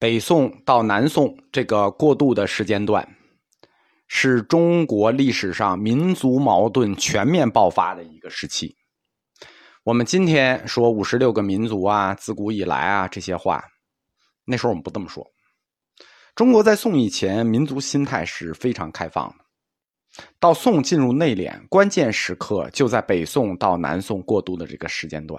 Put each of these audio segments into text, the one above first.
北宋到南宋这个过渡的时间段，是中国历史上民族矛盾全面爆发的一个时期。我们今天说五十六个民族啊，自古以来啊这些话，那时候我们不这么说。中国在宋以前，民族心态是非常开放的。到宋进入内敛，关键时刻就在北宋到南宋过渡的这个时间段。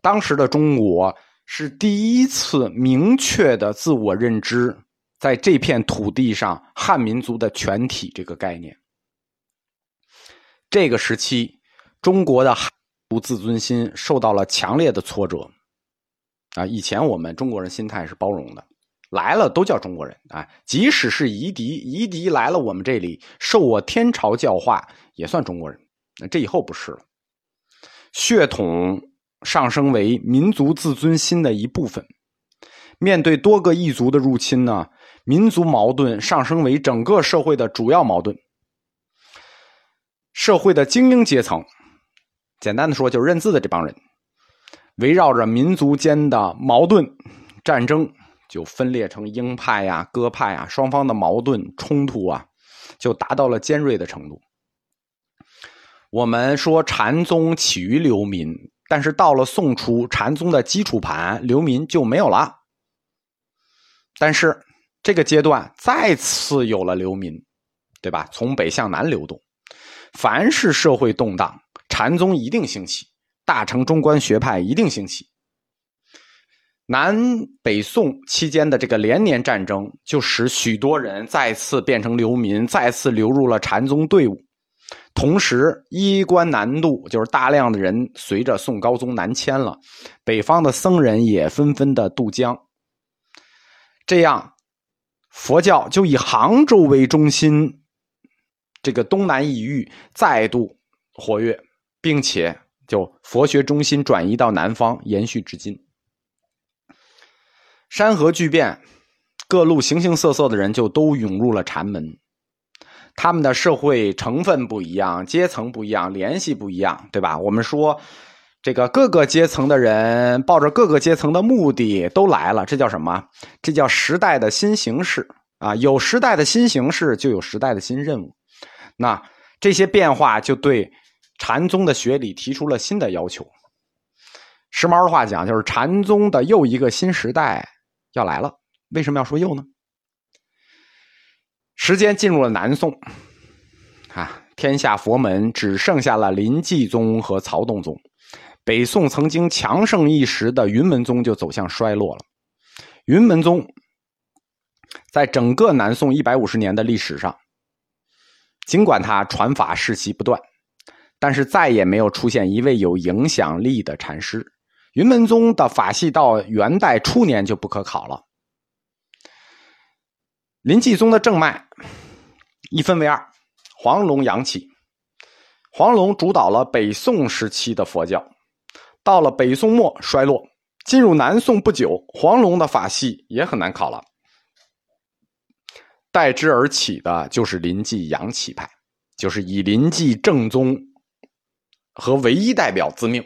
当时的中国是第一次明确的自我认知，在这片土地上汉民族的全体这个概念。这个时期，中国的汉族自尊心受到了强烈的挫折。啊，以前我们中国人心态是包容的。来了都叫中国人啊！即使是夷狄，夷狄来了我们这里，受我天朝教化，也算中国人。那这以后不是了，血统上升为民族自尊心的一部分。面对多个异族的入侵呢，民族矛盾上升为整个社会的主要矛盾。社会的精英阶层，简单的说就是认字的这帮人，围绕着民族间的矛盾战争。就分裂成鹰派呀、鸽派啊，双方的矛盾冲突啊，就达到了尖锐的程度。我们说禅宗起于流民，但是到了宋初，禅宗的基础盘流民就没有了。但是这个阶段再次有了流民，对吧？从北向南流动，凡是社会动荡，禅宗一定兴起，大乘中观学派一定兴起。南北宋期间的这个连年战争，就使许多人再次变成流民，再次流入了禅宗队伍。同时，衣冠南渡，就是大量的人随着宋高宗南迁了，北方的僧人也纷纷的渡江。这样，佛教就以杭州为中心，这个东南一域再度活跃，并且就佛学中心转移到南方，延续至今。山河巨变，各路形形色色的人就都涌入了禅门。他们的社会成分不一样，阶层不一样，联系不一样，对吧？我们说，这个各个阶层的人抱着各个阶层的目的都来了，这叫什么？这叫时代的新形式啊！有时代的新形式，就有时代的新任务。那这些变化就对禅宗的学理提出了新的要求。时髦的话讲，就是禅宗的又一个新时代。要来了，为什么要说又呢？时间进入了南宋，啊，天下佛门只剩下了临济宗和曹洞宗，北宋曾经强盛一时的云门宗就走向衰落了。云门宗在整个南宋一百五十年的历史上，尽管他传法世袭不断，但是再也没有出现一位有影响力的禅师。云门宗的法系到元代初年就不可考了。林济宗的正脉一分为二，黄龙、杨启。黄龙主导了北宋时期的佛教，到了北宋末衰落，进入南宋不久，黄龙的法系也很难考了。代之而起的就是临济杨启派，就是以临济正宗和唯一代表自命。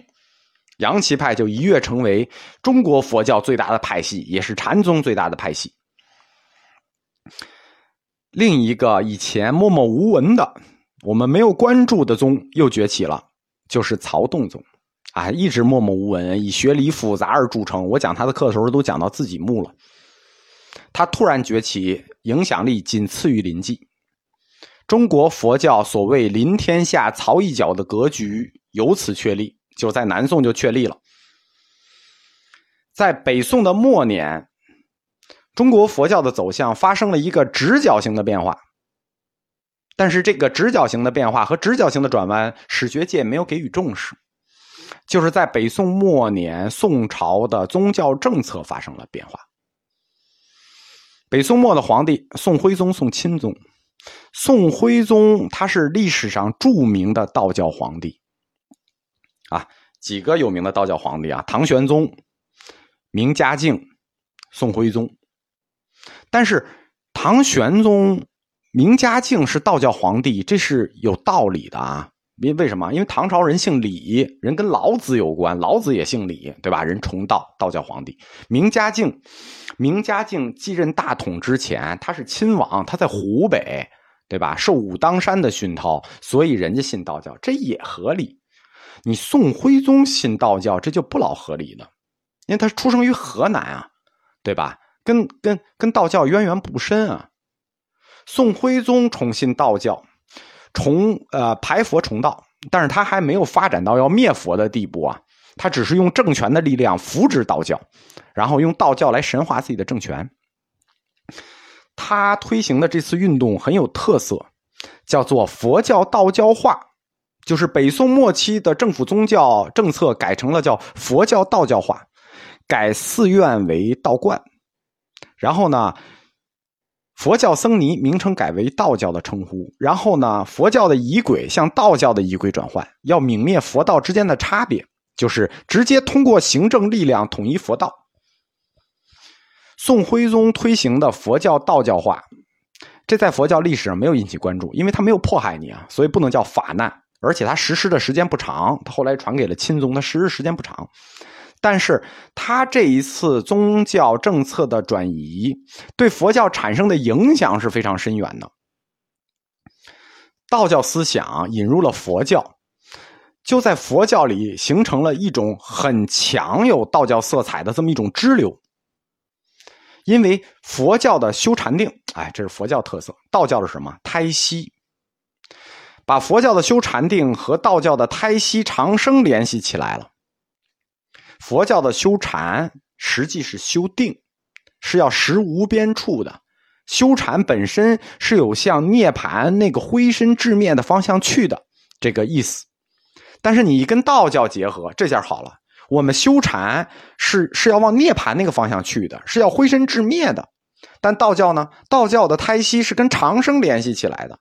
杨岐派就一跃成为中国佛教最大的派系，也是禅宗最大的派系。另一个以前默默无闻的、我们没有关注的宗又崛起了，就是曹洞宗。啊，一直默默无闻，以学理复杂而著称。我讲他的课的时候都讲到自己墓了。他突然崛起，影响力仅次于临济。中国佛教所谓“临天下曹一脚”的格局由此确立。就在南宋就确立了，在北宋的末年，中国佛教的走向发生了一个直角形的变化。但是这个直角形的变化和直角形的转弯，史学界没有给予重视。就是在北宋末年，宋朝的宗教政策发生了变化。北宋末的皇帝宋徽宗、宋钦宗，宋徽宗他是历史上著名的道教皇帝。啊，几个有名的道教皇帝啊，唐玄宗、明嘉靖、宋徽宗。但是唐玄宗、明嘉靖是道教皇帝，这是有道理的啊。因为什么？因为唐朝人姓李，人跟老子有关，老子也姓李，对吧？人崇道，道教皇帝。明嘉靖，明嘉靖继任大统之前，他是亲王，他在湖北，对吧？受武当山的熏陶，所以人家信道教，这也合理。你宋徽宗信道教，这就不老合理了，因为他出生于河南啊，对吧？跟跟跟道教渊源不深啊。宋徽宗崇信道教，崇呃排佛崇道，但是他还没有发展到要灭佛的地步啊。他只是用政权的力量扶植道教，然后用道教来神化自己的政权。他推行的这次运动很有特色，叫做佛教道教化。就是北宋末期的政府宗教政策改成了叫佛教道教化，改寺院为道观，然后呢，佛教僧尼名称改为道教的称呼，然后呢，佛教的仪轨向道教的仪轨转换，要泯灭佛道之间的差别，就是直接通过行政力量统一佛道。宋徽宗推行的佛教道教化，这在佛教历史上没有引起关注，因为他没有迫害你啊，所以不能叫法难。而且他实施的时间不长，他后来传给了钦宗，他实施时间不长。但是他这一次宗教政策的转移，对佛教产生的影响是非常深远的。道教思想引入了佛教，就在佛教里形成了一种很强有道教色彩的这么一种支流。因为佛教的修禅定，哎，这是佛教特色；道教是什么？胎息。把佛教的修禅定和道教的胎息长生联系起来了。佛教的修禅实际是修定，是要识无边处的。修禅本身是有向涅盘那个灰身至灭的方向去的这个意思。但是你跟道教结合，这下好了。我们修禅是是要往涅盘那个方向去的，是要灰身至灭的。但道教呢？道教的胎息是跟长生联系起来的。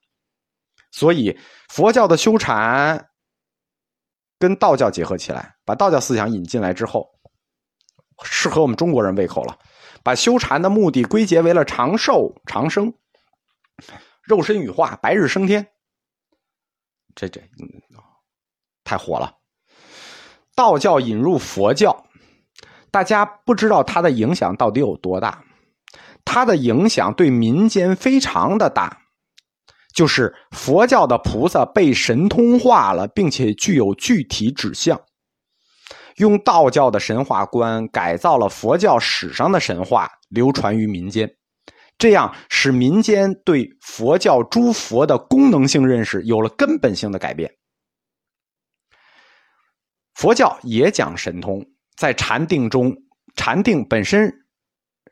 所以，佛教的修禅跟道教结合起来，把道教思想引进来之后，适合我们中国人胃口了。把修禅的目的归结为了长寿、长生、肉身羽化、白日升天。这这，太火了！道教引入佛教，大家不知道它的影响到底有多大。它的影响对民间非常的大。就是佛教的菩萨被神通化了，并且具有具体指向，用道教的神话观改造了佛教史上的神话，流传于民间，这样使民间对佛教诸佛的功能性认识有了根本性的改变。佛教也讲神通，在禅定中，禅定本身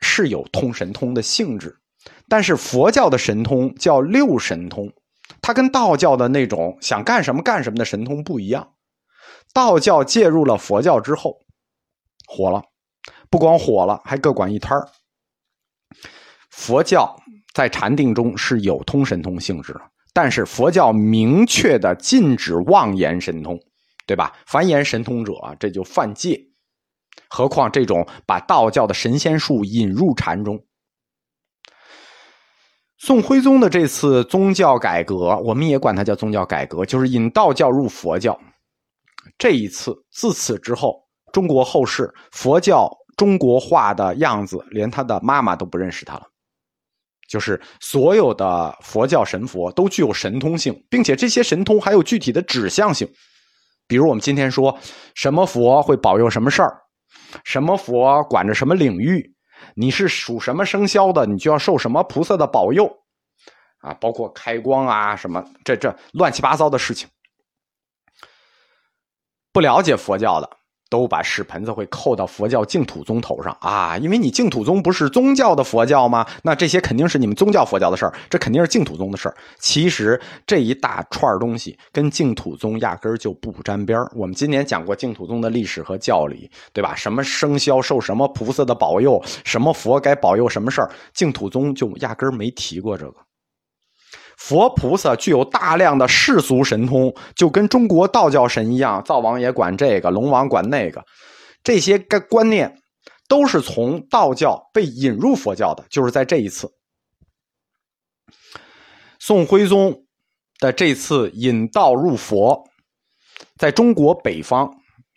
是有通神通的性质。但是佛教的神通叫六神通，它跟道教的那种想干什么干什么的神通不一样。道教介入了佛教之后，火了，不光火了，还各管一摊儿。佛教在禅定中是有通神通性质的，但是佛教明确的禁止妄言神通，对吧？凡言神通者，这就犯戒。何况这种把道教的神仙术引入禅中。宋徽宗的这次宗教改革，我们也管它叫宗教改革，就是引道教入佛教。这一次，自此之后，中国后世佛教中国化的样子，连他的妈妈都不认识他了。就是所有的佛教神佛都具有神通性，并且这些神通还有具体的指向性。比如我们今天说什么佛会保佑什么事儿，什么佛管着什么领域。你是属什么生肖的，你就要受什么菩萨的保佑，啊，包括开光啊，什么这这乱七八糟的事情。不了解佛教的。都把屎盆子会扣到佛教净土宗头上啊！因为你净土宗不是宗教的佛教吗？那这些肯定是你们宗教佛教的事儿，这肯定是净土宗的事儿。其实这一大串东西跟净土宗压根儿就不沾边。我们今年讲过净土宗的历史和教理，对吧？什么生肖受什么菩萨的保佑，什么佛该保佑什么事儿，净土宗就压根儿没提过这个。佛菩萨具有大量的世俗神通，就跟中国道教神一样，灶王爷管这个，龙王管那个，这些个观念都是从道教被引入佛教的。就是在这一次，宋徽宗的这次引道入佛，在中国北方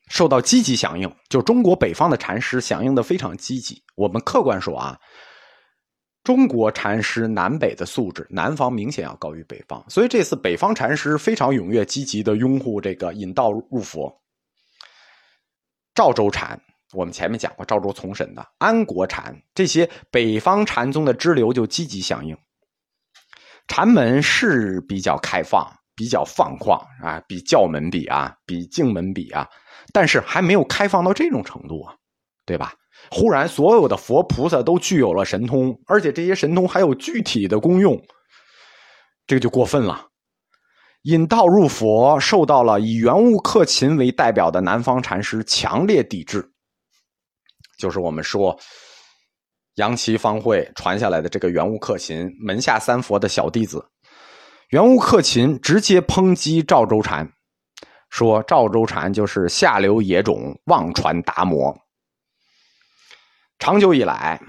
受到积极响应，就中国北方的禅师响应的非常积极。我们客观说啊，中国禅师南北的素质，南方明显要高于北方，所以这次北方禅师非常踊跃积极的拥护这个引道入佛。赵州禅，我们前面讲过，赵州从审的安国禅，这些北方禅宗的支流就积极响应。禅门是比较开放。比较放旷啊，比教门比啊，比净门比啊，但是还没有开放到这种程度啊，对吧？忽然所有的佛菩萨都具有了神通，而且这些神通还有具体的功用，这个就过分了。引道入佛受到了以圆悟克勤为代表的南方禅师强烈抵制，就是我们说杨岐方会传下来的这个圆悟克勤门下三佛的小弟子。圆悟克勤直接抨击赵州禅，说赵州禅就是下流野种，妄传达摩。长久以来，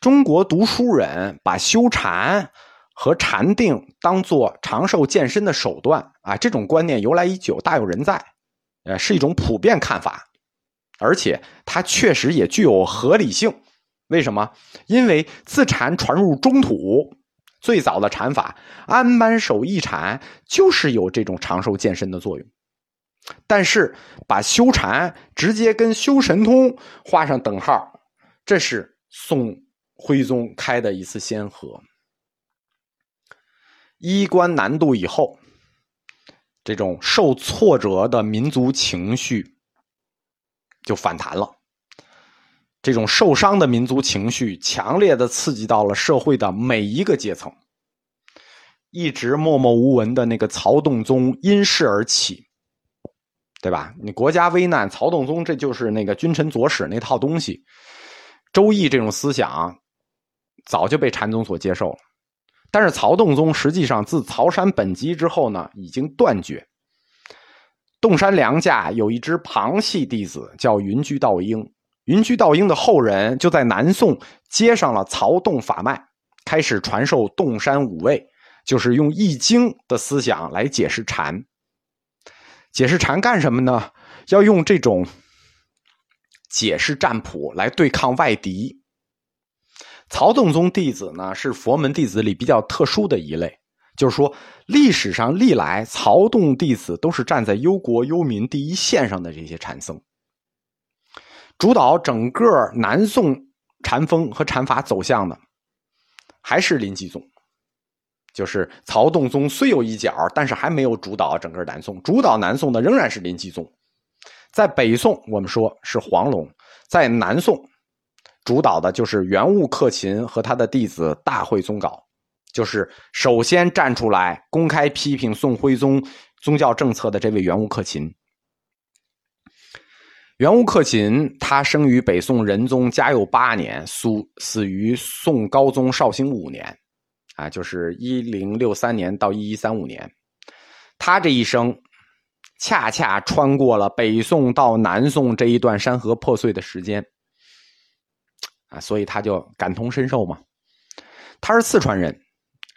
中国读书人把修禅和禅定当做长寿健身的手段啊，这种观念由来已久，大有人在，呃，是一种普遍看法，而且它确实也具有合理性。为什么？因为自禅传入中土。最早的禅法安般守义禅就是有这种长寿健身的作用，但是把修禅直接跟修神通画上等号，这是宋徽宗开的一次先河。衣冠南渡以后，这种受挫折的民族情绪就反弹了。这种受伤的民族情绪，强烈的刺激到了社会的每一个阶层。一直默默无闻的那个曹洞宗因势而起，对吧？你国家危难，曹洞宗这就是那个君臣佐使那套东西。周易这种思想早就被禅宗所接受了，但是曹洞宗实际上自曹山本集之后呢，已经断绝。洞山良家有一支旁系弟子叫云居道英。云居道英的后人就在南宋接上了曹洞法脉，开始传授洞山五味，就是用《易经》的思想来解释禅。解释禅干什么呢？要用这种解释占卜来对抗外敌。曹洞宗弟子呢，是佛门弟子里比较特殊的一类，就是说历史上历来曹洞弟子都是站在忧国忧民第一线上的这些禅僧。主导整个南宋禅风和禅法走向的，还是临济宗。就是曹洞宗虽有一角，但是还没有主导整个南宋。主导南宋的仍然是临济宗。在北宋，我们说是黄龙；在南宋，主导的就是元悟克勤和他的弟子大慧宗稿，就是首先站出来公开批评宋徽宗宗教政策的这位元悟克勤。元悟克勤，他生于北宋仁宗嘉佑八年，死死于宋高宗绍兴五年，啊，就是一零六三年到一一三五年。他这一生，恰恰穿过了北宋到南宋这一段山河破碎的时间，啊，所以他就感同身受嘛。他是四川人，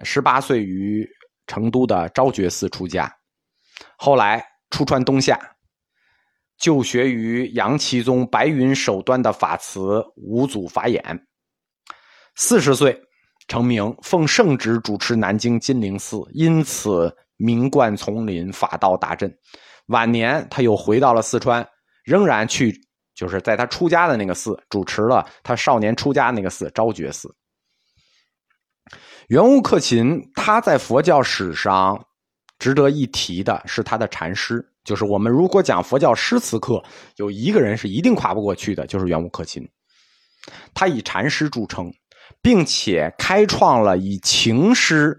十八岁于成都的昭觉寺出家，后来出川东下。就学于杨岐宗白云首端的法慈五祖法眼，四十岁成名，奉圣旨主持南京金陵寺，因此名冠丛林，法道大振。晚年他又回到了四川，仍然去，就是在他出家的那个寺主持了他少年出家那个寺昭觉寺。圆悟克勤，他在佛教史上值得一提的是他的禅师。就是我们如果讲佛教诗词课，有一个人是一定跨不过去的，就是圆悟克勤。他以禅师著称，并且开创了以情诗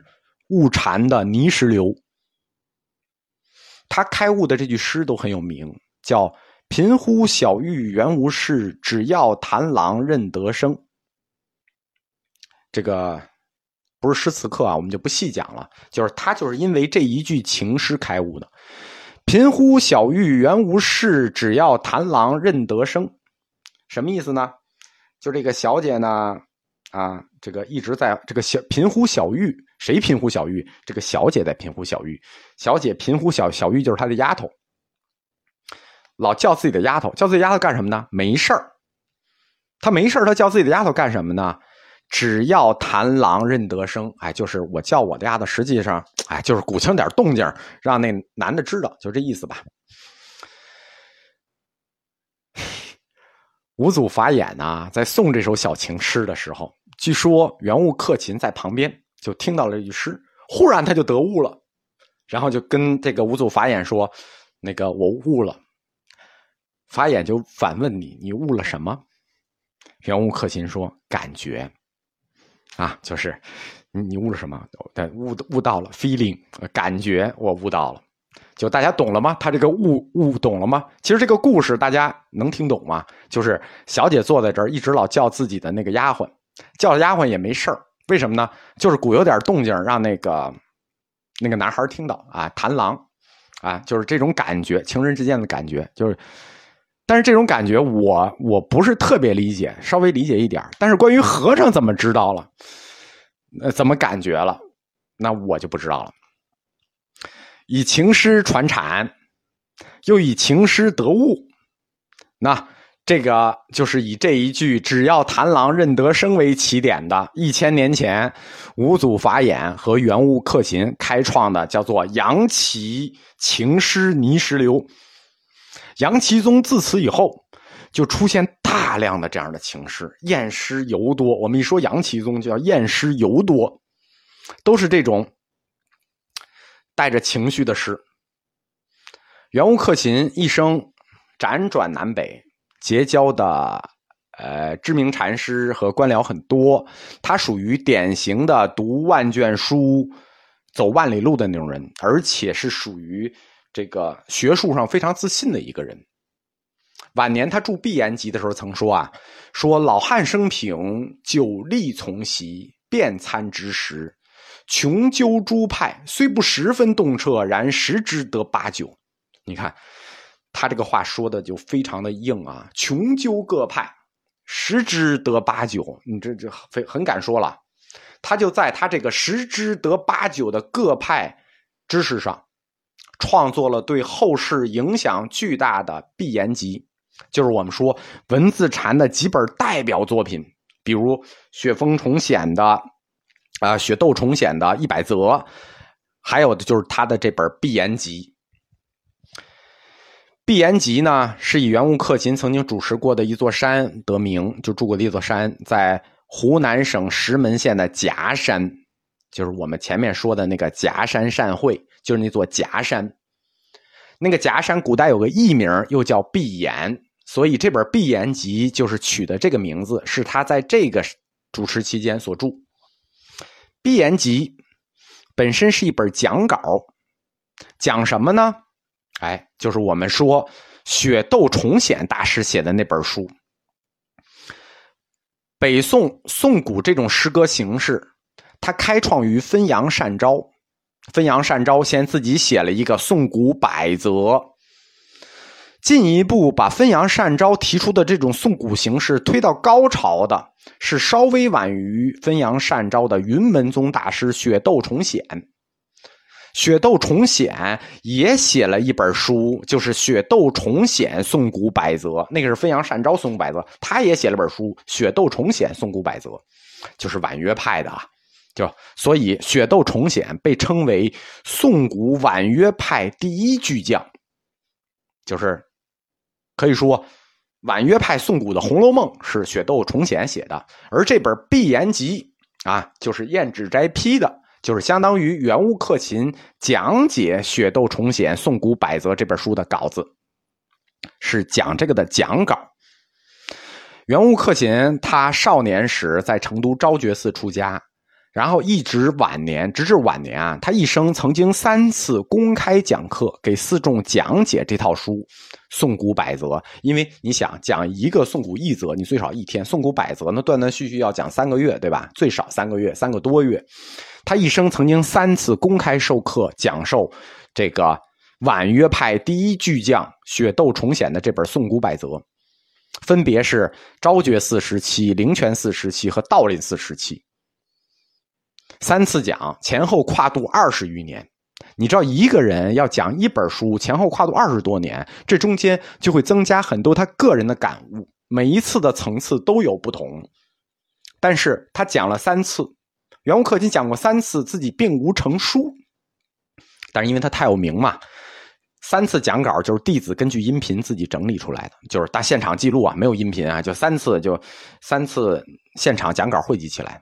悟禅的泥石流。他开悟的这句诗都很有名，叫“贫乎小玉原无事，只要谈郎认得生”。这个不是诗词课啊，我们就不细讲了。就是他就是因为这一句情诗开悟的。贫乎小玉原无事，只要谈郎认得生。什么意思呢？就这个小姐呢，啊，这个一直在这个小贫乎小玉，谁贫乎小玉？这个小姐在贫乎小玉，小姐贫乎小小玉就是她的丫头。老叫自己的丫头，叫自己丫头干什么呢？没事儿，他没事儿，他叫自己的丫头干什么呢？只要谭郎认得声，哎，就是我叫我的丫头，实际上，哎，就是鼓清点动静，让那男的知道，就这意思吧。五祖法眼呐，在诵这首小情诗的时候，据说圆悟克勤在旁边就听到了一句诗，忽然他就得悟了，然后就跟这个五祖法眼说：“那个我悟了。”法眼就反问你：“你悟了什么？”圆悟克勤说：“感觉。”啊，就是你你悟了什么？但悟悟到了 feeling，感觉我悟到了，就大家懂了吗？他这个悟悟懂了吗？其实这个故事大家能听懂吗？就是小姐坐在这儿，一直老叫自己的那个丫鬟，叫丫鬟也没事儿，为什么呢？就是鼓有点动静，让那个那个男孩听到啊，弹狼啊，就是这种感觉，情人之间的感觉，就是。但是这种感觉，我我不是特别理解，稍微理解一点但是关于和尚怎么知道了，呃，怎么感觉了，那我就不知道了。以情诗传禅，又以情诗得悟，那这个就是以这一句“只要谭郎认得声”为起点的，一千年前五祖法眼和元悟克勤开创的，叫做杨岐情诗泥石流。杨岐宗自此以后，就出现大量的这样的情诗，艳诗尤多。我们一说杨岐宗，就叫艳诗尤多，都是这种带着情绪的诗。元悟克勤一生辗转南北，结交的呃知名禅师和官僚很多，他属于典型的读万卷书、走万里路的那种人，而且是属于。这个学术上非常自信的一个人，晚年他著《碧岩集》的时候曾说啊：“说老汉生平久历从习，遍参之时，穷究诸派，虽不十分洞彻，然识之得八九。”你看他这个话说的就非常的硬啊！穷究各派，十之得八九，你这这非很敢说了。他就在他这个十之得八九的各派知识上。创作了对后世影响巨大的《碧岩集》，就是我们说文字禅的几本代表作品，比如雪峰重显的啊雪窦重显的一百则，还有的就是他的这本《碧岩集》。《碧岩集》呢，是以圆悟克勤曾经主持过的一座山得名，就住过的一座山，在湖南省石门县的夹山，就是我们前面说的那个夹山善会。就是那座夹山，那个夹山古代有个艺名，又叫毕岩，所以这本《毕岩集》就是取的这个名字，是他在这个主持期间所著。《碧岩集》本身是一本讲稿，讲什么呢？哎，就是我们说雪窦重显大师写的那本书。北宋宋古这种诗歌形式，它开创于汾阳善昭。汾阳善昭先自己写了一个《宋古百则》，进一步把汾阳善昭提出的这种宋古形式推到高潮的，是稍微晚于汾阳善昭的云门宗大师雪窦重显。雪窦重显也写了一本书，就是《雪窦重显宋古百则》，那个是汾阳善昭宋古百则，他也写了本书《雪窦重显宋古百则》，就是婉约派的啊。就所以，雪窦重显被称为宋古婉约派第一巨匠，就是可以说婉约派宋古的《红楼梦》是雪窦重显写的，而这本《碧岩集》啊，就是燕指斋批的，就是相当于圆悟克勤讲解雪窦重显宋古百则这本书的稿子，是讲这个的讲稿。圆悟克勤他少年时在成都昭觉寺出家。然后一直晚年，直至晚年啊，他一生曾经三次公开讲课，给四众讲解这套书《宋古百则》。因为你想讲一个宋古一则，你最少一天；宋古百则那断断续续要讲三个月，对吧？最少三个月，三个多月。他一生曾经三次公开授课，讲授这个婉约派第一巨匠雪窦重显的这本《宋古百则》，分别是昭觉寺时期、灵泉寺时期和道林寺时期。三次讲，前后跨度二十余年。你知道，一个人要讲一本书，前后跨度二十多年，这中间就会增加很多他个人的感悟，每一次的层次都有不同。但是他讲了三次，袁悟克勤讲过三次，自己并无成书。但是因为他太有名嘛，三次讲稿就是弟子根据音频自己整理出来的，就是大现场记录啊，没有音频啊，就三次就三次现场讲稿汇集起来。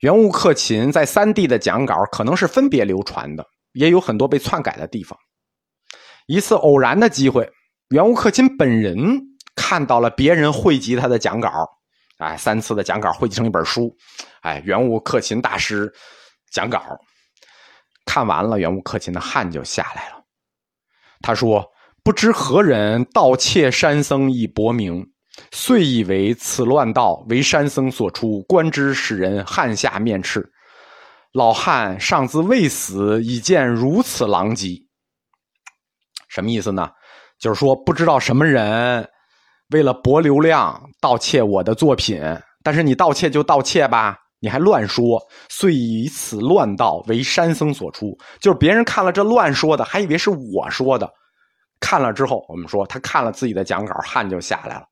袁悟克勤在三地的讲稿可能是分别流传的，也有很多被篡改的地方。一次偶然的机会，袁悟克勤本人看到了别人汇集他的讲稿，哎，三次的讲稿汇集成一本书，哎，袁悟克勤大师讲稿，看完了，袁悟克勤的汗就下来了。他说：“不知何人盗窃山僧以薄名。”遂以为此乱道为山僧所出，观之使人汗下面赤。老汉尚自未死，已见如此狼藉。什么意思呢？就是说不知道什么人为了博流量盗窃我的作品，但是你盗窃就盗窃吧，你还乱说。遂以此乱道为山僧所出，就是别人看了这乱说的，还以为是我说的。看了之后，我们说他看了自己的讲稿，汗就下来了。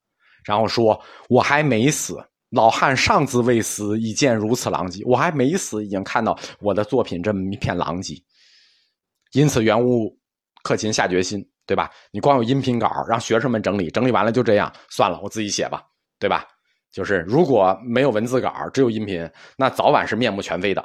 然后说：“我还没死，老汉尚自未死，已见如此狼藉。我还没死，已经看到我的作品这么一片狼藉。因此，原物克勤下决心，对吧？你光有音频稿，让学生们整理，整理完了就这样算了，我自己写吧，对吧？就是如果没有文字稿，只有音频，那早晚是面目全非的。